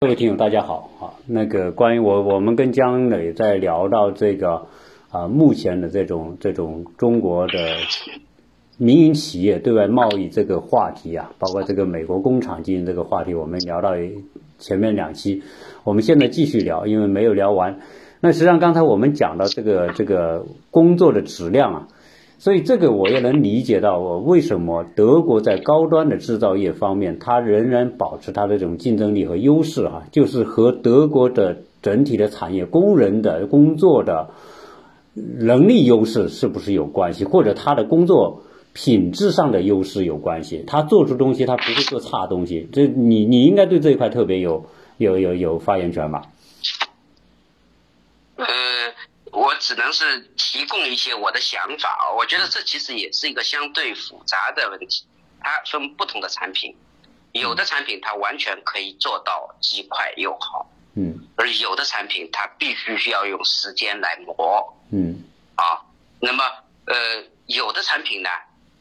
各位听友，大家好啊！那个关于我，我们跟姜磊在聊到这个啊，目前的这种这种中国的民营企业对外贸易这个话题啊，包括这个美国工厂经营这个话题，我们聊到前面两期，我们现在继续聊，因为没有聊完。那实际上刚才我们讲到这个这个工作的质量啊。所以这个我也能理解到，我为什么德国在高端的制造业方面，它仍然保持它的这种竞争力和优势哈，就是和德国的整体的产业工人的工作的能力优势是不是有关系，或者他的工作品质上的优势有关系？他做出东西，他不会做差东西。这你你应该对这一块特别有有有有发言权吧？呃。我只能是提供一些我的想法我觉得这其实也是一个相对复杂的问题。它分不同的产品，有的产品它完全可以做到既快又好，嗯，而有的产品它必须需要用时间来磨，嗯，啊，那么呃，有的产品呢，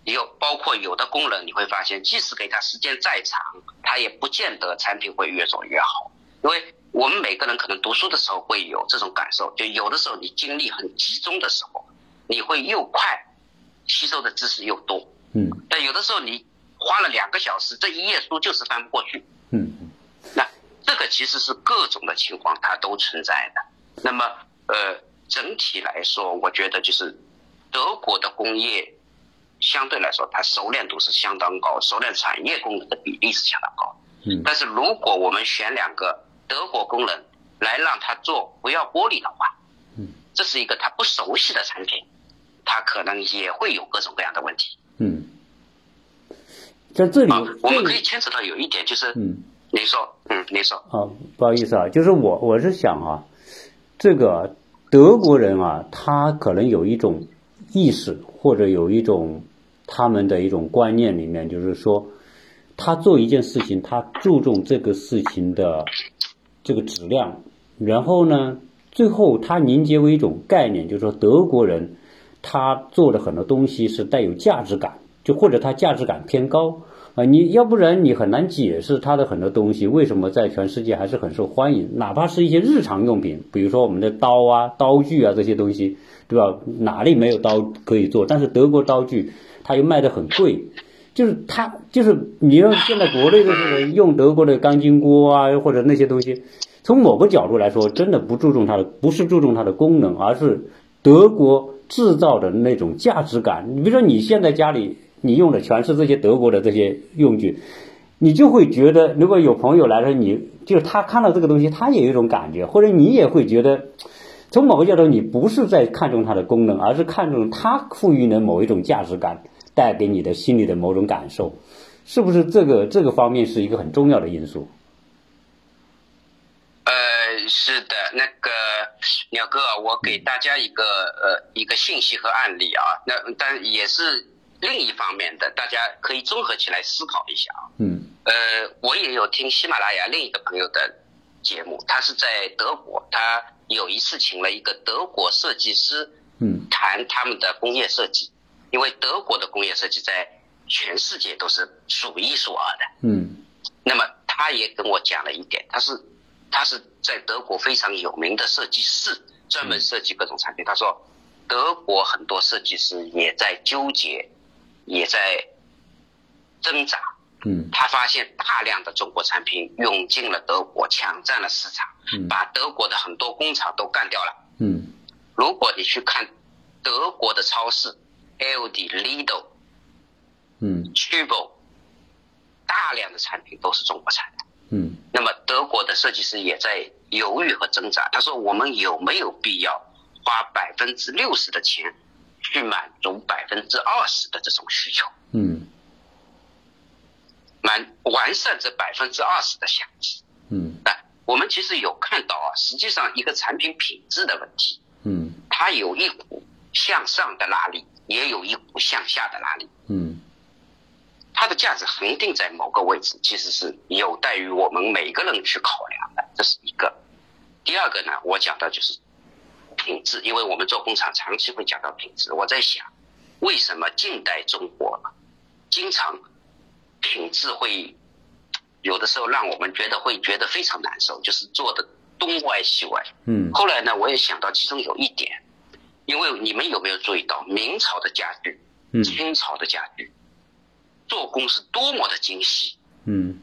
有包括有的功能，你会发现，即使给它时间再长，它也不见得产品会越做越好，因为。我们每个人可能读书的时候会有这种感受，就有的时候你精力很集中的时候，你会又快，吸收的知识又多。嗯。但有的时候你花了两个小时，这一页书就是翻不过去。嗯。那这个其实是各种的情况它都存在的。那么呃，整体来说，我觉得就是德国的工业相对来说它熟练度是相当高，熟练产业功能的比例是相当高。嗯。但是如果我们选两个。德国工人来让他做不要玻璃的话，嗯，这是一个他不熟悉的产品，他可能也会有各种各样的问题。嗯，在这里，我们可以牵扯到有一点就是，嗯，您说，嗯，您说，啊，不好意思啊，就是我我是想啊，这个德国人啊，他可能有一种意识或者有一种他们的一种观念里面，就是说，他做一件事情，他注重这个事情的。这个质量，然后呢，最后它凝结为一种概念，就是说德国人他做的很多东西是带有价值感，就或者他价值感偏高啊，你要不然你很难解释他的很多东西为什么在全世界还是很受欢迎，哪怕是一些日常用品，比如说我们的刀啊、刀具啊这些东西，对吧？哪里没有刀可以做？但是德国刀具它又卖得很贵。就是他，就是你要现在国内的这个用德国的钢筋锅啊，或者那些东西，从某个角度来说，真的不注重它的，不是注重它的功能，而是德国制造的那种价值感。你比如说，你现在家里你用的全是这些德国的这些用具，你就会觉得，如果有朋友来说，你就是他看到这个东西，他也有一种感觉，或者你也会觉得，从某个角度，你不是在看重它的功能，而是看重它赋予的某一种价值感。带给你的心里的某种感受，是不是这个这个方面是一个很重要的因素？呃，是的，那个鸟哥，我给大家一个呃一个信息和案例啊，那但也是另一方面的，大家可以综合起来思考一下啊。嗯。呃，我也有听喜马拉雅另一个朋友的节目，他是在德国，他有一次请了一个德国设计师，嗯，谈他们的工业设计。因为德国的工业设计在全世界都是数一数二的，嗯，那么他也跟我讲了一点，他是他是在德国非常有名的设计师，专门设计各种产品。他说，德国很多设计师也在纠结，也在挣扎，嗯，他发现大量的中国产品涌进了德国，抢占了市场，嗯，把德国的很多工厂都干掉了，嗯，如果你去看德国的超市。L D Lido，嗯 t u b o 大量的产品都是中国产的，嗯，那么德国的设计师也在犹豫和挣扎。他说：“我们有没有必要花百分之六十的钱去满足百分之二十的这种需求？嗯，满完善这百分之二十的享受。嗯，啊我们其实有看到啊，实际上一个产品品质的问题，嗯，它有一股向上的拉力。”也有一股向下的拉力，嗯，它的价值恒定在某个位置，其实是有待于我们每个人去考量的，这是一个。第二个呢，我讲的就是品质，因为我们做工厂长期会讲到品质。我在想，为什么近代中国经常品质会有的时候让我们觉得会觉得非常难受，就是做的东歪西歪。嗯后来呢，我也想到其中有一点，因为你们有没有注意到明朝的家具、嗯清朝的家具，做工是多么的精细，嗯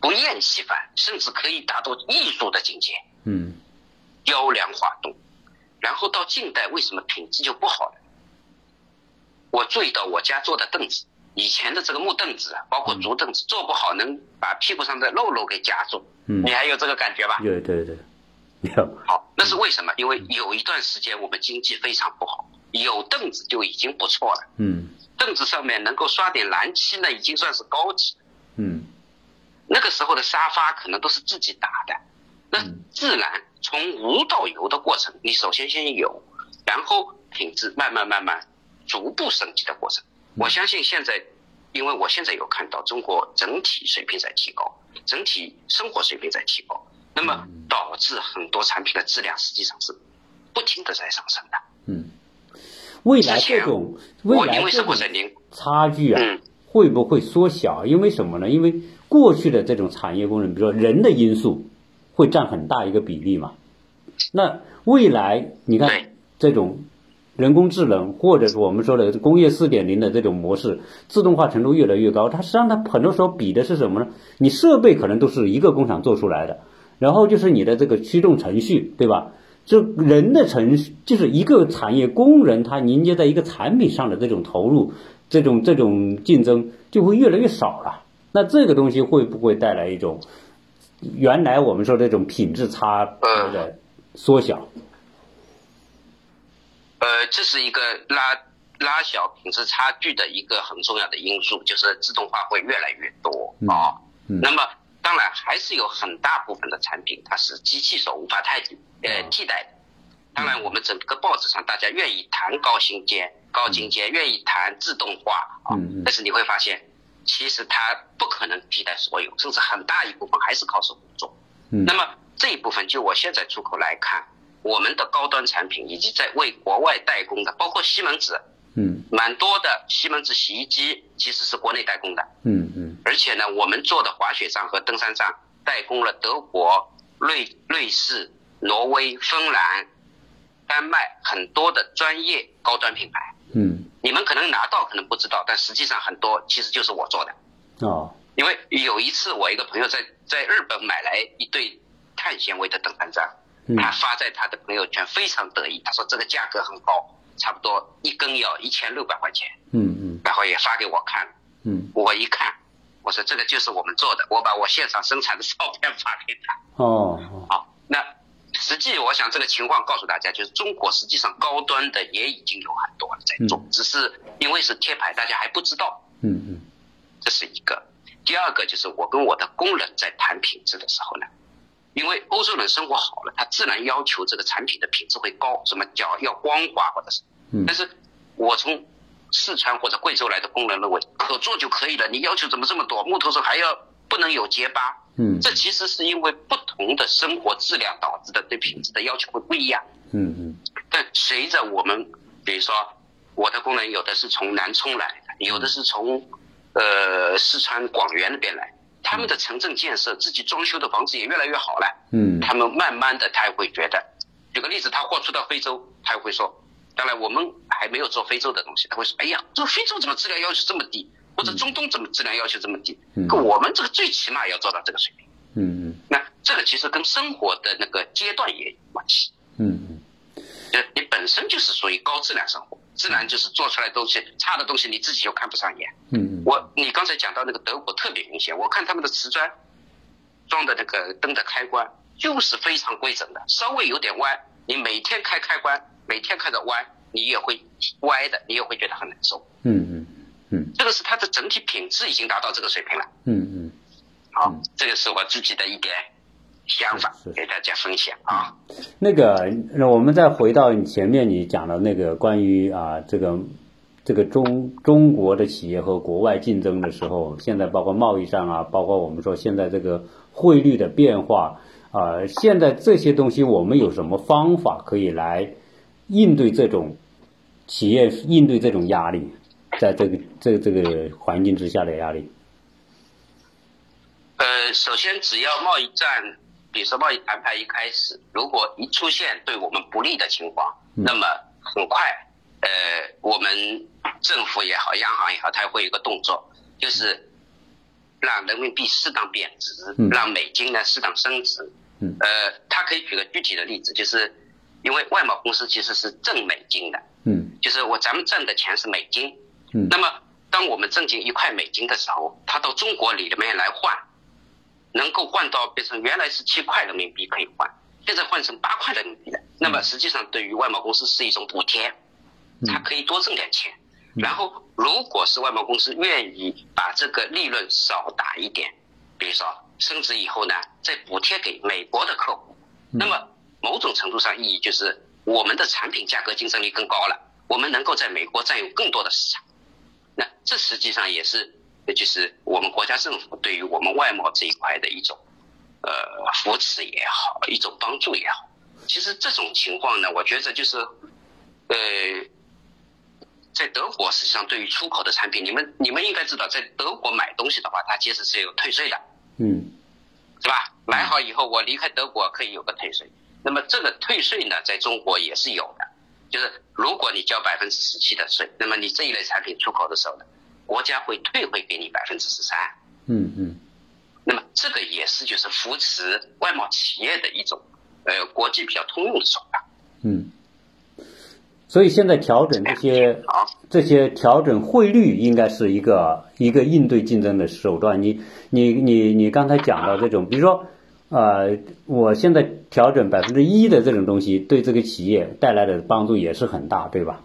不厌其烦，甚至可以达到艺术的境界，嗯雕梁画栋。然后到近代，为什么品质就不好了？我注意到我家坐的凳子，以前的这个木凳子啊，包括竹凳子，做不好能把屁股上的肉肉给夹住。嗯你，还有这个感觉吧？对对对，有，好，那是为什么？因为有一段时间我们经济非常不好，有凳子就已经不错了。嗯凳子上面能够刷点蓝漆呢，已经算是高级。嗯那个时候的沙发可能都是自己打的，那嗯自然从无到有的过程，你首先先有，然后品质慢慢慢慢逐步升级的过程。我相信现在，因为我现在有看到中国整体水平在提高，整体生活水平在提高，那么导致很多产品的质量实际上是不停的在上升的。嗯，未来这种未来这种差距啊，嗯会不会缩小？因为什么呢？因为过去的这种产业工人，比如说人的因素，会占很大一个比例嘛。那未来你看这种人工智能，或者是我们说的工业四点零的这种模式，自动化程度越来越高，它实际上它很多时候比的是什么呢？你设备可能都是一个工厂做出来的，然后就是你的这个驱动程序，对吧？这人的程序就是一个产业工人，他凝结在一个产品上的这种投入，这种这种竞争就会越来越少了。那这个东西会不会带来一种原来我们说这种品质差别的缩小？呃，这是一个拉拉小品质差距的一个很重要的因素，就是自动化会越来越多嗯啊。嗯那么当然还是有很大部分的产品它是机器手无法代替呃嗯替代的。当然，我们整个报纸上大家愿意谈高精尖、高精尖，愿意谈自动化啊但是你会发现，其实它不可能替代所有，甚至很大一部分还是靠手工做。嗯那么这一部分，就我现在出口来看，我们的高端产品以及在为国外代工的，包括西门子，嗯蛮多的西门子洗衣机其实是国内代工的，嗯嗯而且呢，我们做的滑雪杖和登山杖代工了德国、瑞瑞士、挪威、芬兰、丹麦很多的专业高端品牌。嗯你们可能拿到，可能不知道，但实际上很多其实就是我做的。哦因为有一次，我一个朋友在在日本买来一对碳纤维的登山杖，嗯他发在他的朋友圈，非常得意。他说这个价格很高，差不多一根要一千六百块钱，嗯嗯然后也发给我看。嗯我一看，我说这个就是我们做的，我把我现场生产的照片发给他。哦哦好，那实际我想这个情况告诉大家，就是中国实际上高端的也已经有很多了在做，嗯只是因为是贴牌，大家还不知道。嗯嗯这是一个。第二个就是我跟我的工人在谈品质的时候呢，因为欧洲人生活好了，他自然要求这个产品的品质会高，什么叫要光滑或者是，嗯但是我从四川或者贵州来的工人认为可做就可以了，你要求怎么这么多？木头上还要不能有结疤，嗯这其实是因为不同的生活质量导致的对品质的要求会不一样。嗯嗯但随着我们，比如说我的工人有的是从南充来的，有的是从呃四川广元那边来，他们的城镇建设，自己装修的房子也越来越好了。嗯他们慢慢的，他也会觉得，举个例子，他货出到非洲，他也会说，当然我们还没有做非洲的东西，他会说，哎呀，这个非洲怎么质量要求这么低，或者中东怎么质量要求这么低？我们这个最起码要做到这个水平。嗯嗯那这个其实跟生活的那个阶段也有关系。嗯嗯就是你本身就是属于高质量生活，自然就是做出来的东西差的东西你自己就看不上眼。嗯我你刚才讲到那个德国特别明显，我看他们的瓷砖装的那个灯的开关就是非常规整的，稍微有点弯，你每天开开关，每天看着歪，你也会歪的，你也会觉得很难受。嗯嗯嗯这个是它的整体品质已经达到这个水平了。嗯嗯好，这个是我自己的一点想法给大家分享啊。那个，那我们再回到你前面你讲的那个关于啊这个这个中中国的企业和国外竞争的时候，现在包括贸易上啊，包括我们说现在这个汇率的变化啊，现在这些东西我们有什么方法可以来应对这种企业应对这种压力，在这个这个这个环境之下的压力？呃，首先只要贸易战，比如说贸易谈判一开始，如果一出现对我们不利的情况，那么很快，呃，我们政府也好，央行也好，它会有一个动作，就是让人民币适当贬值，让美金呢适当升值。嗯。呃，它可以举个具体的例子，就是因为外贸公司其实是挣美金的。嗯。就是我咱们挣的钱是美金。嗯。那么，当我们挣进一块美金的时候，它到中国里面来换。能够换到变成原来是七块人民币可以换，现在换成八块人民币了。那么实际上对于外贸公司是一种补贴，它可以多挣点钱。然后如果是外贸公司愿意把这个利润少打一点，比如说升值以后呢，再补贴给美国的客户，那么某种程度上意义就是我们的产品价格竞争力更高了，我们能够在美国占有更多的市场。那这实际上也是。这就是我们国家政府对于我们外贸这一块的一种，呃，扶持也好，一种帮助也好。其实这种情况呢，我觉得就是，呃，在德国实际上对于出口的产品，你们你们应该知道，在德国买东西的话，它其实是有退税的，嗯，是吧？买好以后，我离开德国可以有个退税。那么这个退税呢，在中国也是有的，就是如果你交百分之十七的税，那么你这一类产品出口的时候呢？国家会退回给你百分之十三，嗯嗯，那么这个也是就是扶持外贸企业的一种，呃，国际比较通用的手段。嗯，所以现在调整这些这些调整汇率，应该是一个一个应对竞争的手段。你你你你刚才讲到这种，比如说，呃，我现在调整百分之一的这种东西，对这个企业带来的帮助也是很大，对吧？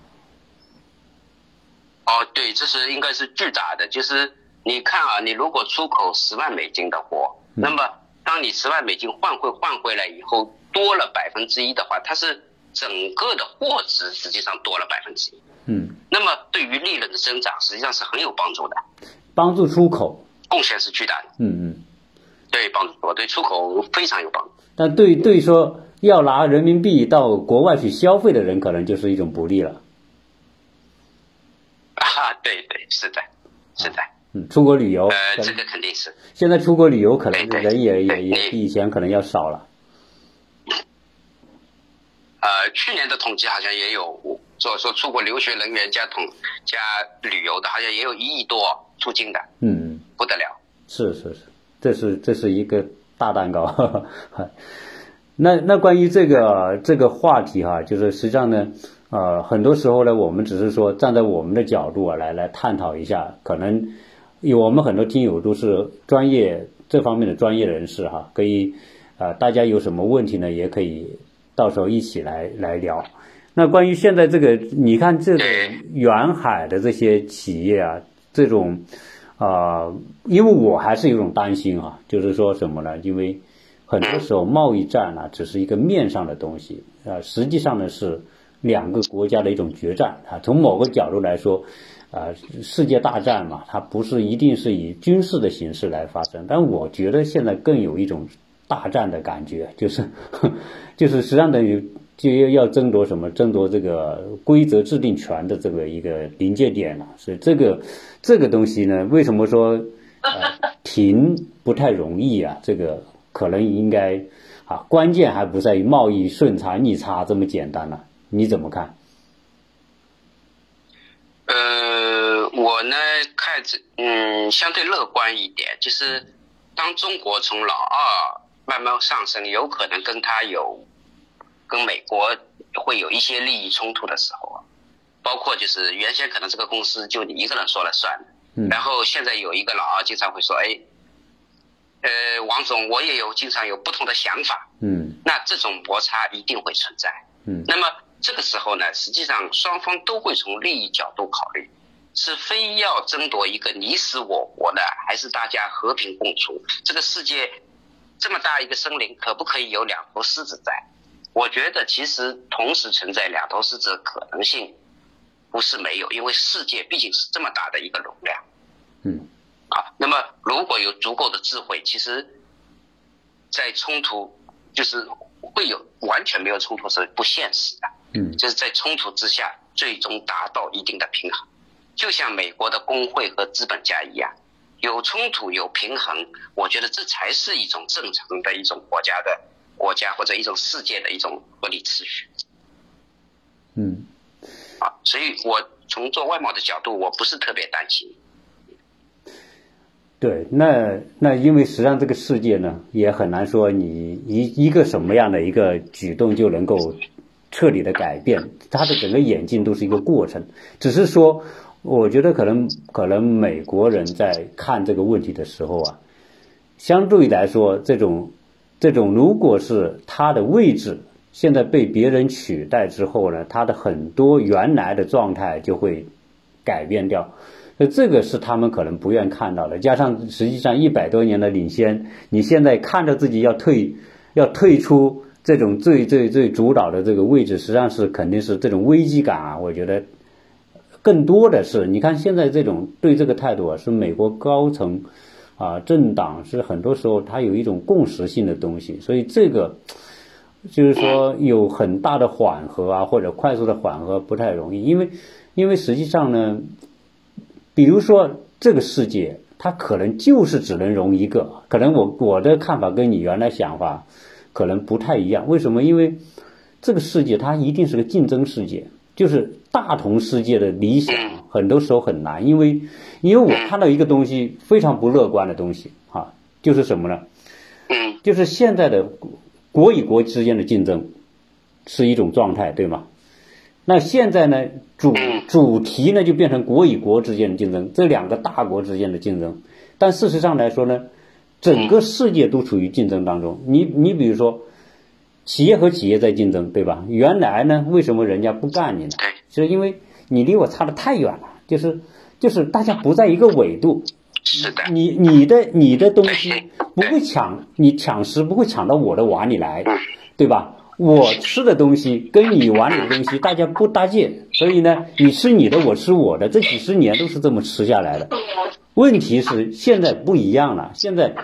哦，对，这是应该是巨大的。就是你看啊，你如果出口十万美金的货，那么当你十万美金换回换回来以后，多了百分之一的话，它是整个的货值实际上多了百分之一。嗯。那么对于利润的增长，实际上是很有帮助的。帮助出口。贡献是巨大的。嗯嗯。对，帮助我对出口非常有帮助。但对对说要拿人民币到国外去消费的人，可能就是一种不利了。啊，对对，是的，是的，嗯，出国旅游，呃，这个肯定是。现在出国旅游可能人也也也比以前可能要少了。呃，去年的统计好像也有，说说出国留学人员加统加旅游的，好像也有一亿多出境的。嗯，不得了。是是是，这是这是一个大蛋糕。那那关于这个这个话题哈，就是实际上呢。呃，很多时候呢，我们只是说站在我们的角度啊，来来探讨一下。可能有我们很多听友都是专业这方面的专业人士哈，可以啊，大家有什么问题呢，也可以到时候一起来来聊。那关于现在这个，你看这个远海的这些企业啊，这种啊，因为我还是有种担心啊，就是说什么呢？因为很多时候贸易战呢，只是一个面上的东西啊，实际上呢是。两个国家的一种决战啊，从某个角度来说，啊，世界大战嘛，它不是一定是以军事的形式来发生，但我觉得现在更有一种大战的感觉，就是，就是实际上等于就要要争夺什么，争夺这个规则制定权的这个一个临界点了。所以这个这个东西呢，为什么说 停不太容易啊？这个可能应该啊，关键还不在于贸易顺差逆差这么简单了。你怎么看？呃，我呢看这，嗯，相对乐观一点，就是当中国从老二慢慢上升，有可能跟他有跟美国会有一些利益冲突的时候啊，包括就是原先可能这个公司就你一个人说了算，嗯，然后现在有一个老二经常会说，哎，呃，王总，我也有经常有不同的想法，嗯，那这种摩擦一定会存在，嗯，那么。这个时候呢，实际上双方都会从利益角度考虑，是非要争夺一个你死我活的，还是大家和平共处？这个世界这么大一个森林，可不可以有两头狮子在？我觉得其实同时存在两头狮子的可能性不是没有，因为世界毕竟是这么大的一个容量。嗯，啊，那么如果有足够的智慧，其实，在冲突就是会有完全没有冲突是不现实的。嗯，就是在冲突之下，最终达到一定的平衡，就像美国的工会和资本家一样，有冲突有平衡，我觉得这才是一种正常的一种国家的国家或者一种世界的一种合理秩序。嗯，啊，所以我从做外贸的角度，我不是特别担心。对，那那因为实际上这个世界呢，也很难说你一一个什么样的一个举动就能够彻底的改变，它的整个演进都是一个过程。只是说，我觉得可能可能美国人在看这个问题的时候啊，相对来说，这种这种如果是他的位置现在被别人取代之后呢，他的很多原来的状态就会改变掉。那这个是他们可能不愿看到的，加上实际上一百多年的领先，你现在看着自己要退，要退出这种最最最主导的这个位置，实际上是肯定是这种危机感啊。我觉得更多的是，你看现在这种对这个态度啊，是美国高层啊政党是很多时候它有一种共识性的东西，所以这个就是说有很大的缓和啊，或者快速的缓和不太容易，因为因为实际上呢。比如说，这个世界它可能就是只能容一个，可能我我的看法跟你原来想法可能不太一样。为什么？因为这个世界它一定是个竞争世界，就是大同世界的理想很多时候很难，因为因为我看到一个东西非常不乐观的东西啊，就是什么呢？就是现在的国与国之间的竞争是一种状态，对吗？那现在呢，主主题呢就变成国与国之间的竞争，这两个大国之间的竞争。但事实上来说呢，整个世界都处于竞争当中。你你比如说，企业和企业在竞争，对吧？原来呢，为什么人家不干你呢？是因为你离我差的太远了，就是就是大家不在一个纬度。是的。你你的你的东西不会抢，你抢食不会抢到我的碗里来，对吧？我吃的东西跟你碗里的东西大家不搭界，所以呢，你吃你的，我吃我的，这几十年都是这么吃下来的。问题是现在不一样了，现在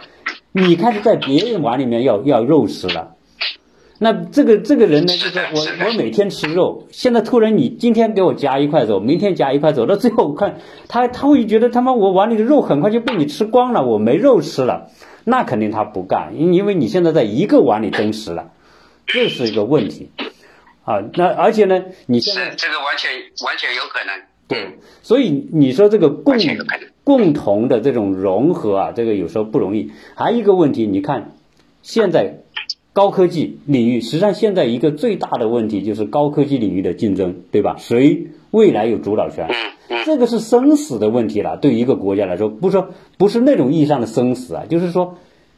你开始在别人碗里面要要肉吃了，那这个这个人呢，就是我我每天吃肉，现在突然你今天给我夹一块肉，明天夹一块肉，到最后看他他会觉得他妈我碗里的肉很快就被你吃光了，我没肉吃了，那肯定他不干，因因为你现在在一个碗里争食了。这是一个问题，啊，那而且呢，你现在这个完全完全有可能，对，所以你说这个共共同的这种融合啊，这个有时候不容易。还有一个问题，你看现在高科技领域，实际上现在一个最大的问题就是高科技领域的竞争，对吧？谁未来有主导权？这个是生死的问题了。对一个国家来说，不是说不是那种意义上的生死啊，就是说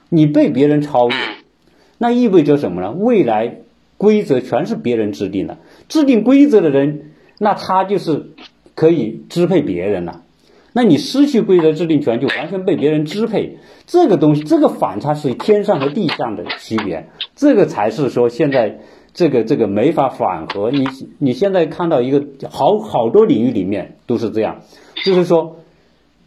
你被别人超越。那意味着什么呢？未来规则全是别人制定的，制定规则的人，那他就是可以支配别人了。那你失去规则制定权，就完全被别人支配。这个东西，这个反差是天上和地下的区别。这个才是说现在这个这个没法缓和。你你现在看到一个好好多领域里面都是这样，就是说，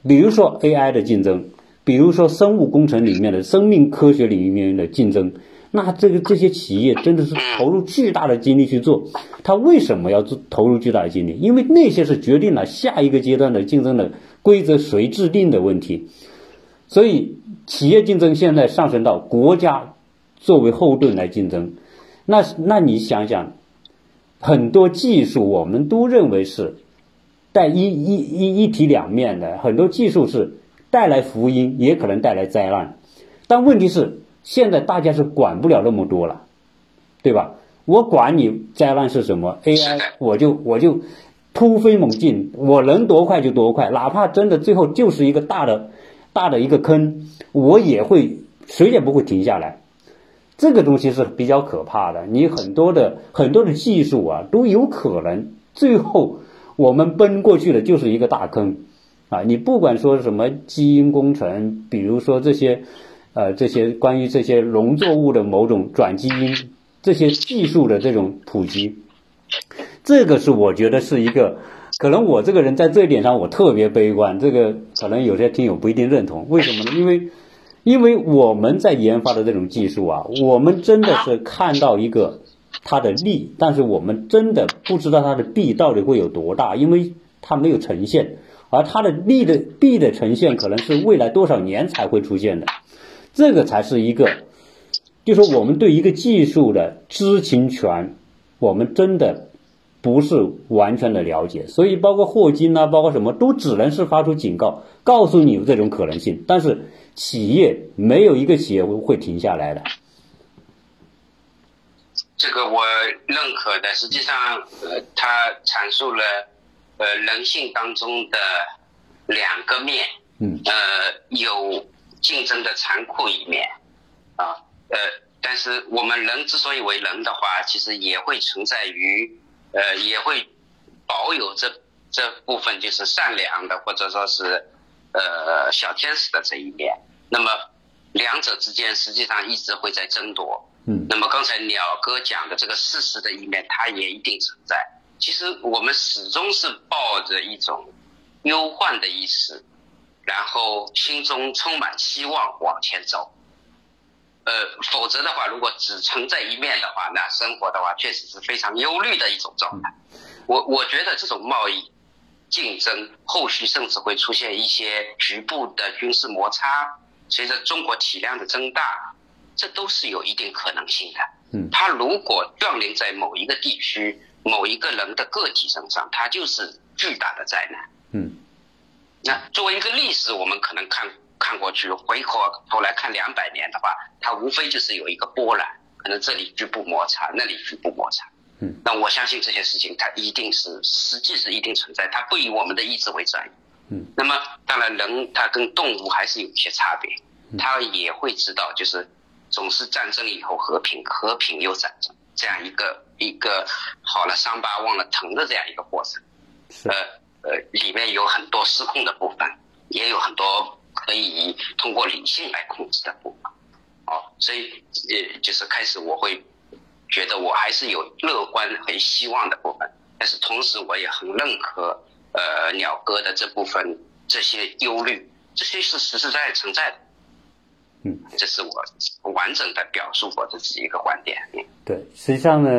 比如说 AI 的竞争，比如说生物工程里面的生命科学领域里面的竞争。那这个这些企业真的是投入巨大的精力去做，他为什么要做投入巨大的精力？因为那些是决定了下一个阶段的竞争的规则谁制定的问题。所以企业竞争现在上升到国家作为后盾来竞争。那那你想想，很多技术我们都认为是带一一一一体两面的，很多技术是带来福音，也可能带来灾难。但问题是。现在大家是管不了那么多了，对吧？我管你灾难是什么，AI 我就我就突飞猛进，我能多快就多快，哪怕真的最后就是一个大的大的一个坑，我也会谁也不会停下来。这个东西是比较可怕的，你很多的很多的技术啊都有可能最后我们奔过去的就是一个大坑啊！你不管说什么基因工程，比如说这些。呃，这些关于这些农作物的某种转基因，这些技术的这种普及，这个是我觉得是一个，可能我这个人在这一点上我特别悲观，这个可能有些听友不一定认同。为什么呢？因为，因为我们在研发的这种技术啊，我们真的是看到一个它的利，但是我们真的不知道它的弊到底会有多大，因为它没有呈现。而它的利的弊的呈现可能是未来多少年才会出现的，这个才是一个，就说我们对一个技术的知情权，我们真的不是完全的了解，所以包括霍金啊，包括什么都只能是发出警告，告诉你有这种可能性，但是企业没有一个企业会停下来的。这个我认可的，实际上，呃，他阐述了，呃，人性当中的两个面，嗯，呃，有竞争的残酷一面，啊，呃，但是我们人之所以为人的话，其实也会存在于，呃，也会保有这这部分就是善良的，或者说是，呃，小天使的这一面。那么，两者之间实际上一直会在争夺。嗯，那么刚才鸟哥讲的这个事实的一面，它也一定存在。其实我们始终是抱着一种忧患的意识，然后心中充满希望往前走。呃，否则的话，如果只存在一面的话，那生活的话确实是非常忧虑的一种状态。我我觉得这种贸易竞争后续甚至会出现一些局部的军事摩擦，随着中国体量的增大。这都是有一定可能性的。嗯，它如果降临在某一个地区、某一个人的个体身上，它就是巨大的灾难。嗯，那作为一个历史，我们可能看看过去，回过头来看两百年的话，它无非就是有一个波澜，可能这里局部摩擦，那里局部摩擦。嗯，那我相信这些事情，它一定是实际是一定存在，它不以我们的意志为转移。嗯，那么当然人他跟动物还是有一些差别，他也会知道就是。总是战争以后和平，和平又战争，这样一个一个好了伤疤忘了疼的这样一个过程，呃呃，里面有很多失控的部分，也有很多可以通过理性来控制的部分，哦，所以呃，就是开始我会觉得我还是有乐观和希望的部分，但是同时我也很认可呃鸟哥的这部分这些忧虑，这些是实实在在存在的。嗯，这是我完整的表述我自己一个观点。对，实际上呢，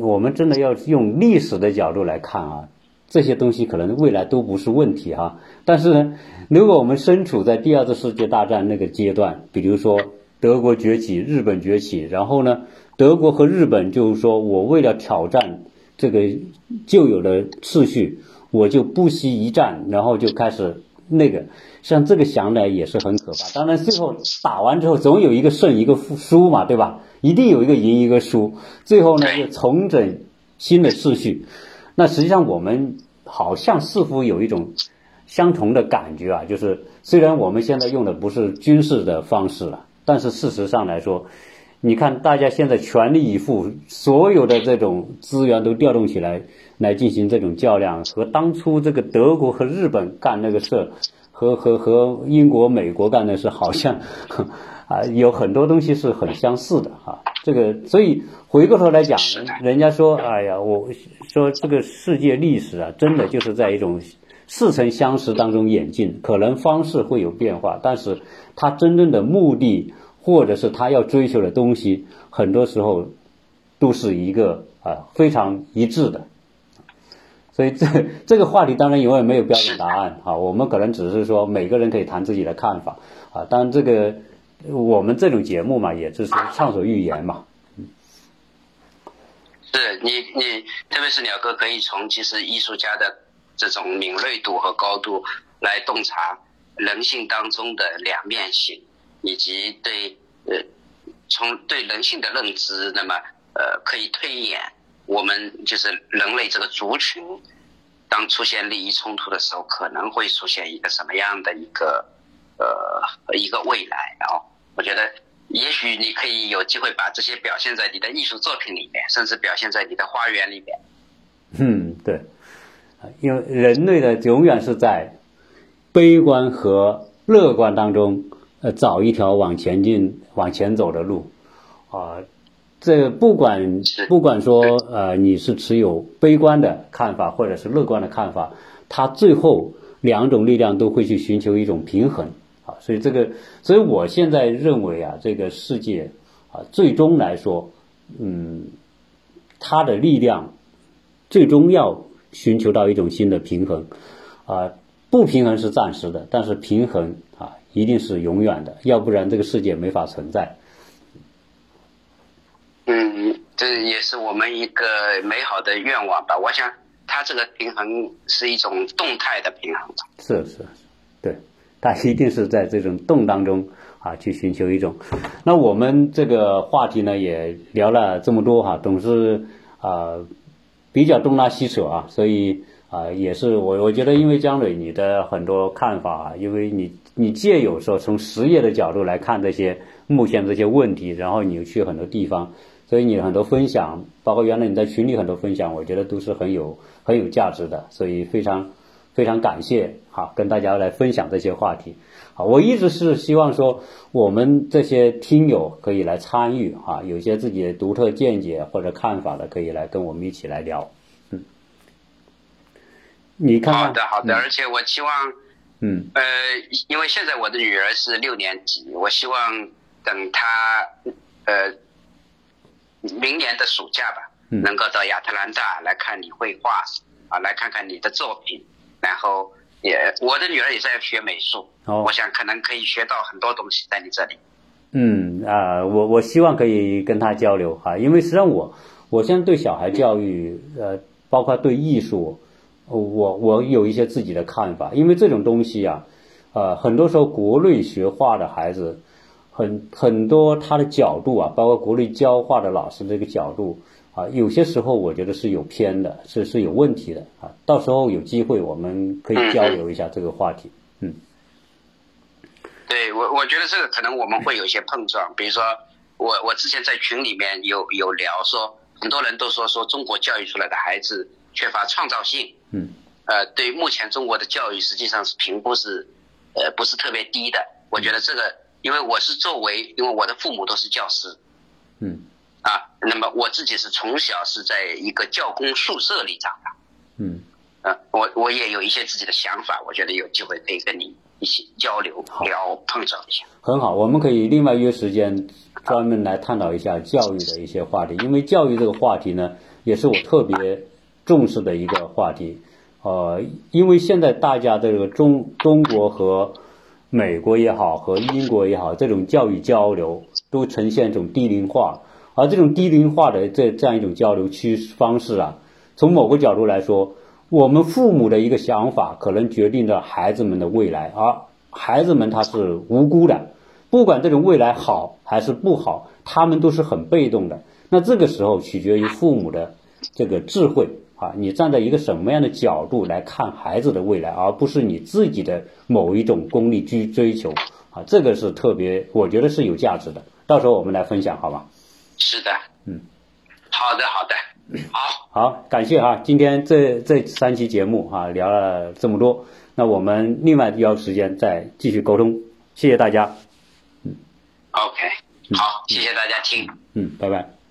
我们真的要用历史的角度来看啊，这些东西可能未来都不是问题哈。但是呢，如果我们身处在第二次世界大战那个阶段，比如说德国崛起、日本崛起，然后呢，德国和日本就是说我为了挑战这个旧有的秩序，我就不惜一战，然后就开始那个。像这个想来也是很可怕。当然，最后打完之后，总有一个胜一个输嘛，对吧？一定有一个赢一个输。最后呢，又重整新的秩序。那实际上我们好像似乎有一种相同的感觉啊，就是 虽然我们现在用的不是军事的方式了，但是事实上来说，你看大家现在全力以赴，所有的这种资源都调动起来来进行这种较量，和当初这个德国和日本干那个事。和和和英国、美国干的事好像 啊，有很多东西是很相似的哈。这个所以回过头来讲，人家说，哎呀，我说这个世界历史啊，真的就是在一种似曾相识当中演进，可能方式会有变化，但是他真正的目的或者是他要追求的东西，很多时候都是一个啊非常一致的。所以这这个话题当然永远没有标准答案啊，我们可能只是说每个人可以谈自己的看法啊，当然这个我们这种节目嘛，也就是畅所欲言嘛。是你你特别是鸟哥可以从其实艺术家的这种敏锐度和高度来洞察人性当中的两面性，以及对呃从对人性的认知，那么呃可以推演。我们就是人类这个族群，当出现利益冲突的时候，可能会出现一个什么样的一个呃一个未来？然后我觉得，也许你可以有机会把这些表现在你的艺术作品里面，甚至表现在你的花园里面。嗯，对，因为人类的永远是在悲观和乐观当中，呃，找一条往前进、往前走的路，啊。这不管不管说呃你是持有悲观的看法或者是乐观的看法，它最后两种力量都会去寻求一种平衡啊，所以这个所以我现在认为啊，这个世界啊最终来说，嗯，它的力量最终要寻求到一种新的平衡啊，不平衡是暂时的，但是平衡啊一定是永远的，要不然这个世界没法存在。嗯，这也是我们一个美好的愿望吧。我想，它这个平衡是一种动态的平衡。是是，对，它一定是在这种动当中啊去寻求一种。那我们这个话题呢也聊了这么多哈，总是啊比较东拉西扯啊，所以啊也是我我觉得，因为江磊你的很多看法，因为你你借有时候从实业的角度来看这些目前这些问题，然后你又去很多地方。所以你很多分享，包括原来你在群里很多分享，我觉得都是很有很有价值的，所以非常非常感谢哈，跟大家来分享这些话题。好，我一直是希望说我们这些听友可以来参与哈，有些自己的独特见解或者看法的，可以来跟我们一起来聊。嗯，你看好的好的，而且我希望，嗯呃，因为现在我的女儿是六年级，我希望等她呃。明年的暑假吧，能够到亚特兰大来看你绘画，啊，来看看你的作品，然后也我的女儿也在学美术，我想可能可以学到很多东西在你这里。嗯啊，我我希望可以跟她交流哈，因为实际上我我现在对小孩教育，呃，包括对艺术，我我有一些自己的看法，因为这种东西啊，呃，很多时候国内学画的孩子。很很多他的角度啊，包括国内教化的老师这个角度啊，有些时候我觉得是有偏的，是是有问题的啊。到时候有机会我们可以交流一下这个话题。嗯，对我我觉得这个可能我们会有一些碰撞，比如说我我之前在群里面有有聊说，很多人都说说中国教育出来的孩子缺乏创造性。嗯，呃，对目前中国的教育实际上是评估是呃不是特别低的，我觉得这个。因为我是作为，因为我的父母都是教师，嗯，啊，那么我自己是从小是在一个教工宿舍里长大，嗯，啊，我我也有一些自己的想法，我觉得有机会可以跟你一起交流聊碰撞一下。很好，我们可以另外约时间专门来探讨一下教育的一些话题，因为教育这个话题呢，也是我特别重视的一个话题，呃，因为现在大家这个中中国和美国也好，和英国也好，这种教育交流都呈现一种低龄化，而这种低龄化的这这样一种交流趋方式啊，从某个角度来说，我们父母的一个想法可能决定着孩子们的未来，而孩子们他是无辜的，不管这种未来好还是不好，他们都是很被动的。那这个时候取决于父母的这个智慧。啊，你站在一个什么样的角度来看孩子的未来，而不是你自己的某一种功利追追求啊，这个是特别，我觉得是有价值的。到时候我们来分享，好吗？是的，嗯，好的，好的，好，好，感谢哈，今天这这三期节目啊，聊了这么多，那我们另外要时间再继续沟通，谢谢大家，嗯，OK，好，谢谢大家听，嗯，拜拜。